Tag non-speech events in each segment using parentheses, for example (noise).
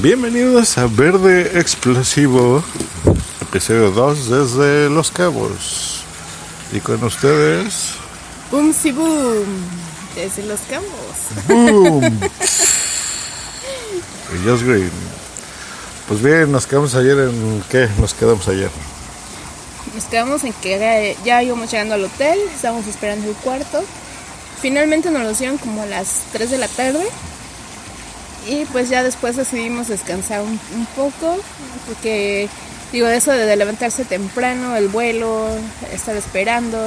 Bienvenidos a Verde Explosivo, episodio 2 desde Los Cabos. Y con ustedes. Boom si boom, desde Los Cabos. ¡Boom! (laughs) y Just Green. Pues bien, nos quedamos ayer en. ¿Qué? Nos quedamos ayer. Nos quedamos en que ya íbamos llegando al hotel, estábamos esperando el cuarto. Finalmente nos lo dieron como a las 3 de la tarde. Y pues ya después decidimos descansar un, poco, porque digo, eso de levantarse temprano, el vuelo, estar esperando,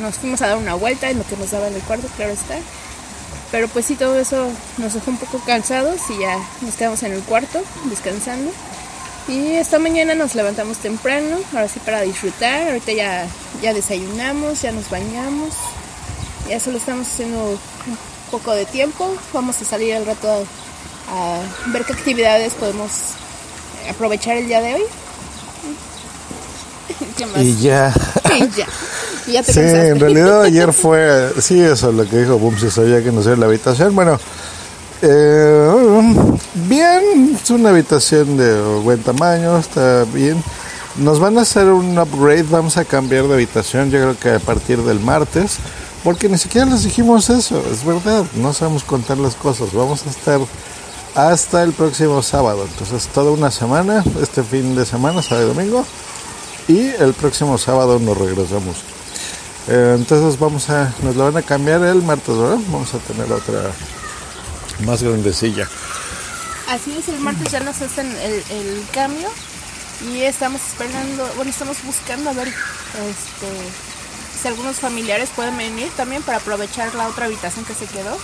nos fuimos a dar una vuelta en lo que nos daba en el cuarto, claro está. Pero pues sí, todo eso nos dejó un poco cansados y ya nos quedamos en el cuarto descansando. Y esta mañana nos levantamos temprano, ahora sí para disfrutar. Ahorita ya, ya desayunamos, ya nos bañamos. Ya solo estamos haciendo un poco de tiempo. Vamos a salir al rato a ver qué actividades podemos aprovechar el día de hoy. (laughs) Y ya. (laughs) y ya. Y ya te sí, en (laughs) realidad ayer fue, sí, eso lo que dijo Bumsy, sabía que no sé la habitación. Bueno, eh, bien, es una habitación de buen tamaño, está bien. Nos van a hacer un upgrade, vamos a cambiar de habitación, yo creo que a partir del martes, porque ni siquiera les dijimos eso, es verdad, no sabemos contar las cosas, vamos a estar hasta el próximo sábado. Entonces, toda una semana, este fin de semana, sábado y domingo, y el próximo sábado nos regresamos. Eh, entonces, vamos a, nos lo van a cambiar el martes, ¿verdad? Vamos a tener otra más grandecilla. Así es, el martes ya nos hacen el, el cambio y estamos esperando, bueno, estamos buscando a ver este, si algunos familiares pueden venir también para aprovechar la otra habitación que se quedó.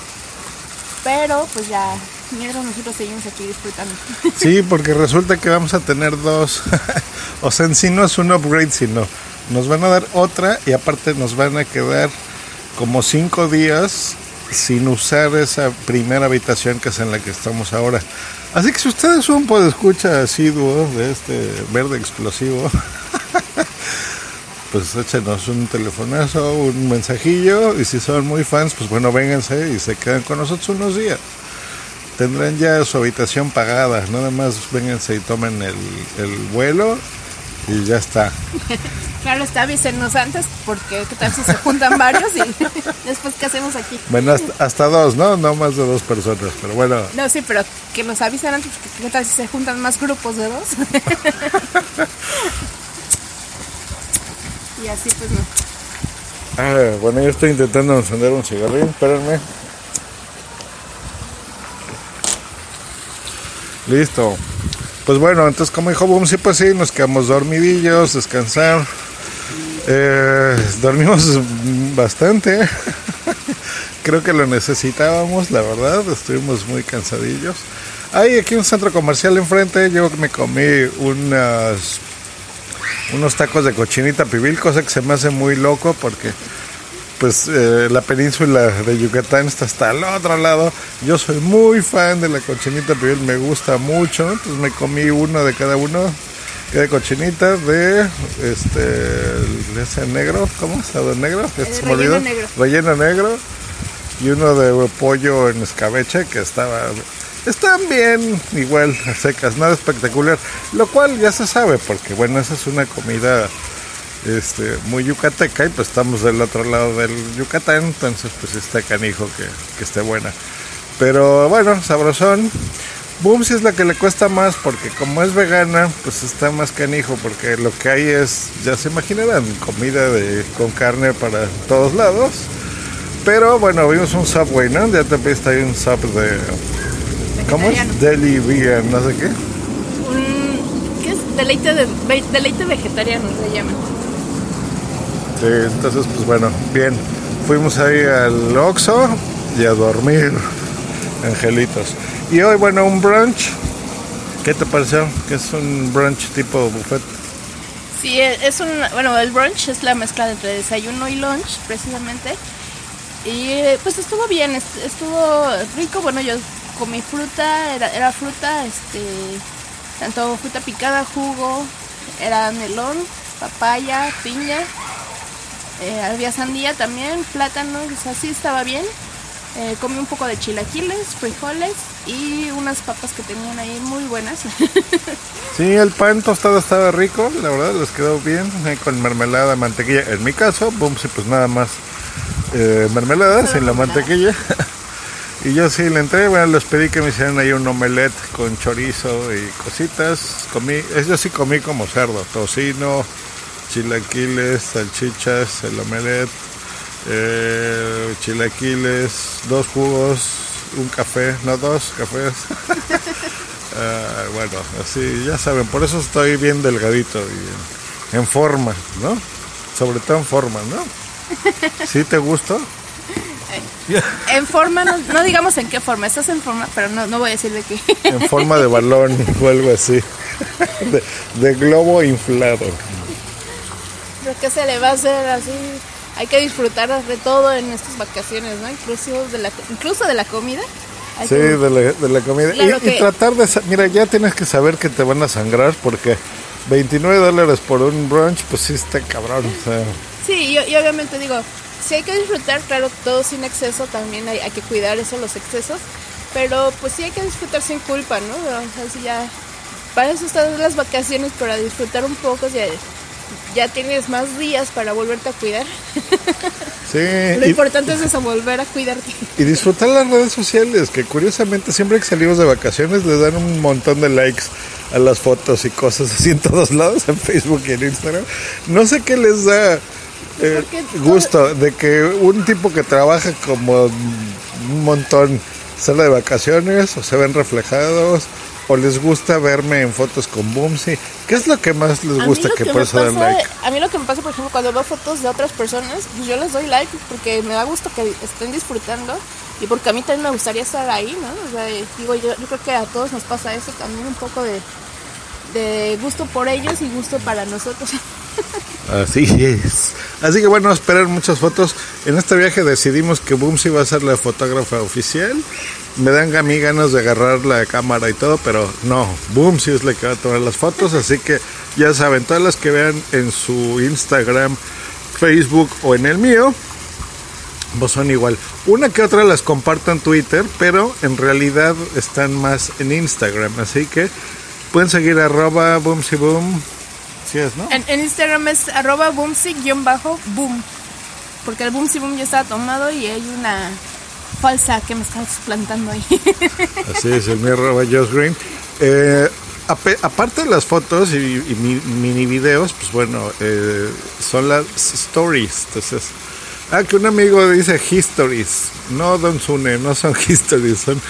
Pero pues ya mientras nosotros seguimos aquí disfrutando. (laughs) Sí, porque resulta que vamos a tener dos. (laughs) o sea, en sí no es un upgrade, sino nos van a dar otra y aparte nos van a quedar como cinco días sin usar esa primera habitación que es en la que estamos ahora. Así que si ustedes son por escucha asiduo de este verde explosivo, (laughs) pues échenos un telefonazo, un mensajillo y si son muy fans, pues bueno, vénganse y se quedan con nosotros unos días tendrán ya su habitación pagada. Nada más vénganse y tomen el, vuelo y ya está. (laughs) Claro, está, avísenos antes porque qué tal si se juntan (laughs) varios y (laughs) después qué hacemos aquí. Bueno, hasta, dos, ¿no? No más de dos personas, pero bueno. No, sí, pero que nos avisen antes porque qué tal si se juntan más grupos de dos. y así pues no. Ah, bueno, yo estoy intentando encender un cigarrillo, espérenme. Listo. Pues bueno, entonces como dijo Boom, sí, pues sí, nos quedamos dormidillos, descansar. Eh, dormimos bastante. (laughs) Creo que lo necesitábamos, la verdad. Estuvimos muy cansadillos. Hay aquí un centro comercial enfrente. Yo me comí unas, unos tacos de cochinita pibil, cosa que se me hace muy loco porque pues eh, la península de Yucatán está hasta el otro lado. Yo soy muy fan de la cochinita pibil, me gusta mucho. Entonces me comí uno de cada uno de cochinita de este ese negro, ¿cómo? ¿Sado negro? Eh, relleno negro. Relleno negro y uno de pollo en escabeche que estaba están bien igual secas, nada espectacular, lo cual ya se sabe porque bueno, esa es una comida este, muy yucateca y pues estamos del otro lado del Yucatán, entonces pues está canijo que, que esté buena. Pero bueno, sabrosón. Boom si es la que le cuesta más porque como es vegana, pues está más canijo porque lo que hay es, ya se imaginarán, comida de, con carne para todos lados. Pero bueno, vimos un Subway, ¿no? Ya te viste ahí un sub de... ¿Cómo es? Deli vegan, no sé qué. Un, ¿Qué es? Deleite, de, deleite vegetariano se llama entonces, pues bueno, bien. Fuimos ahí al Oxxo y a dormir, angelitos. Y hoy, bueno, un brunch. ¿Qué te pareció? Que es un brunch tipo buffet. Sí, es un, bueno, el brunch es la mezcla entre desayuno y lunch, precisamente. Y pues estuvo bien, estuvo rico. Bueno, yo comí fruta, era, era fruta, este, tanto fruta picada, jugo, era melón, papaya, piña eh, había sandía también, plátano, o sea, sí estaba bien. Eh, comí un poco de chilaquiles, frijoles y unas papas que tenían ahí muy buenas. (laughs) Sí, el pan tostado estaba rico, la verdad, les quedó bien, eh, con mermelada, mantequilla. En mi caso, boom, sí, pues nada más eh, mermelada sin la mantequilla. (laughs) y yo sí le entré, bueno, les pedí que me hicieran ahí un omelette con chorizo y cositas. Comí, yo sí comí como cerdo, tocino, chilaquiles, salchichas, el omelette, eh, chilaquiles, dos jugos, un café, no dos cafés. (laughs) Ah, bueno, así, ya saben, por eso estoy bien delgadito y en, forma, ¿no? Sobre todo en forma, ¿no? (laughs) ¿Sí te gustó? en forma, no, no digamos en qué forma, estás en forma, pero no, no voy a decir de qué. En forma de balón o algo así. (laughs) De, de globo inflado. Pero qué se le va a hacer así. Hay que disfrutar de todo en estas vacaciones, ¿no? Incluso de la, incluso de la comida. Hay Sí, que- de la, de la comida. Y- Claro y, que- tratar de... Mira, ya tienes que saber que te van a sangrar porque 29 dólares por un brunch, pues sí está cabrón. O sea, Sí, y, y obviamente digo, si hay que disfrutar, claro, todo sin exceso, también hay, hay que cuidar eso, los excesos, pero pues sí hay que disfrutar sin culpa, ¿no? O sea, si ya, para eso están las vacaciones, para disfrutar un poco, ya, ya tienes más días para volverte a cuidar. sí. (laughs) Lo y- importante es eso, volver a cuidarte. Y disfrutar las redes sociales, que curiosamente siempre que salimos de vacaciones les dan un montón de likes a las fotos y cosas así en todos lados, en Facebook y en Instagram. No sé qué les da eh, gusto de que un tipo que trabaja como un montón sale de vacaciones o se ven reflejados o les gusta verme en fotos con Boomsy. ¿Qué es lo que más les gusta que que por eso dan like? A mí lo que me pasa, por ejemplo, cuando veo fotos de otras personas, pues yo les doy like porque me da gusto que estén disfrutando y porque a mí también me gustaría estar ahí, ¿no? O sea, digo, yo, yo creo que a todos nos pasa eso también, un poco de, de gusto por ellos y gusto para nosotros. (laughs) Así es. Así que bueno, esperar muchas fotos. En este viaje decidimos que Boomsy va a ser la fotógrafa oficial. Me dan a mí ganas de agarrar la cámara y todo, pero no, Boomsy es la que va a tomar las fotos. Así que ya saben, todas las que vean en su Instagram, Facebook o en el mío, pues son igual. Una que otra las comparto en Twitter, pero en realidad están más en Instagram. Así que pueden seguir arroba Boomsy En, en Instagram es arroba boomsy-boom. Porque el boomsy boom ya estaba tomado y hay una falsa que me está suplantando ahí. (laughs) Así es, el mío arroba Josh Green. Eh, aparte de las fotos y, y mi- mini videos, pues bueno, eh, son las stories. Entonces, ah, que un amigo dice histories. No, Don Sune, no son (laughs) histories, son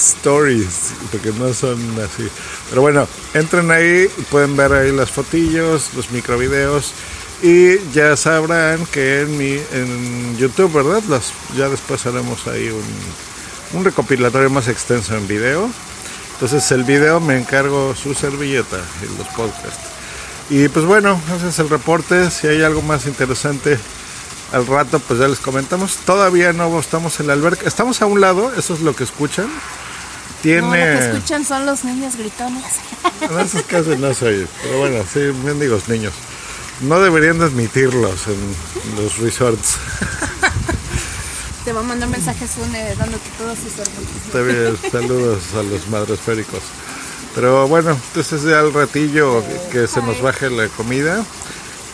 stories, porque no son así. Pero bueno, entren ahí, pueden ver ahí las fotillos, los microvideos. Y ya sabrán que en mi en YouTube, ¿verdad? Las, ya después haremos ahí un, un recopilatorio más extenso en video. Entonces el video me encargo su servilleta y los podcasts. Y pues bueno, ese es el reporte. Si hay algo más interesante al rato, pues ya les comentamos. Todavía no estamos en la alberca. Estamos a un lado, eso es lo que escuchan. No, Tiene... lo que escuchan son los niños gritones. En esos casos no se oye, pero bueno, sí, mendigos niños. No deberían de admitirlos en los resorts. (laughs) Te va a mandar mensajes une dándote todos sus hermosos. Está bien, saludos a los madresféricos. Pero bueno, entonces ya al ratillo que se nos baje la comida,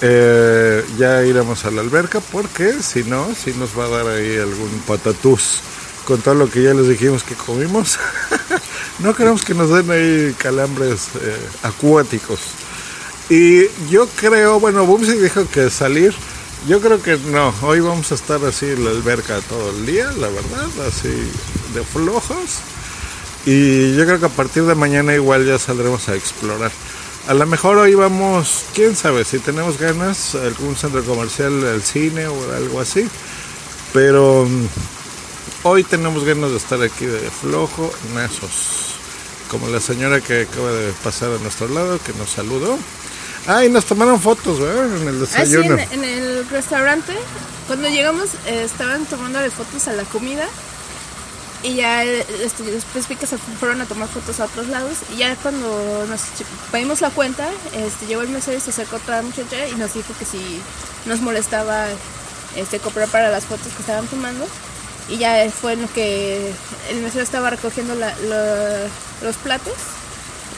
eh, ya iremos a la alberca porque si no, si nos va a dar ahí algún patatús con todo lo que ya les dijimos que comimos. (laughs) no queremos que nos den ahí calambres eh, acuáticos. Y yo creo, bueno, Bumsy dijo que salir. Yo creo que no, hoy vamos a estar así en la alberca todo el día, la verdad, así de flojos. Y yo creo que a partir de mañana igual ya saldremos a explorar. A lo mejor hoy vamos, quién sabe, si tenemos ganas, algún centro comercial, al cine o algo así. Pero mm, hoy tenemos ganas de estar aquí de flojo, esos. Como la señora que acaba de pasar a nuestro lado, que nos saludó. Ah, y nos tomaron fotos, ¿verdad? En el Ah, sí, desayuno. en, en el restaurante, cuando llegamos, eh, estaban tomándole fotos a la comida. Y ya eh, este, después vi que se fueron a tomar fotos a otros lados. Y ya cuando nos pedimos la cuenta, este, llegó el mesero y se acercó otra muchacha y nos dijo que si nos molestaba este, cooperar para las fotos que estaban tomando. Y ya fue en lo que el mesero estaba recogiendo la- los platos.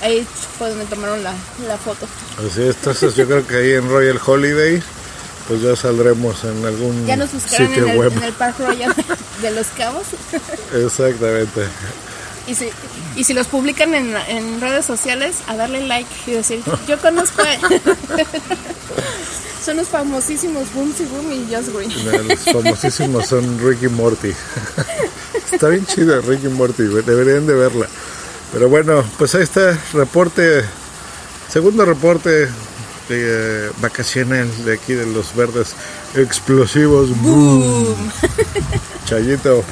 Ahí fue donde tomaron la, la foto. Así es, entonces yo creo que ahí en Royal Holiday, pues ya saldremos en algún Ya nos sitio en el, web. en el Park Royal (laughs) de Los Cabos. Exactamente. Y si, y si los publican en, en redes sociales, a darle like y decir, yo conozco a... (laughs) Son los famosísimos Boomsy Boom y Just Green. Los famosísimos son Ricky Morty. (laughs) Está bien chido Ricky Morty, deberían de verla. Pero bueno, pues ahí está, reporte, segundo reporte de, vacacional de aquí de los verdes explosivos. Boom. (laughs) Chayito.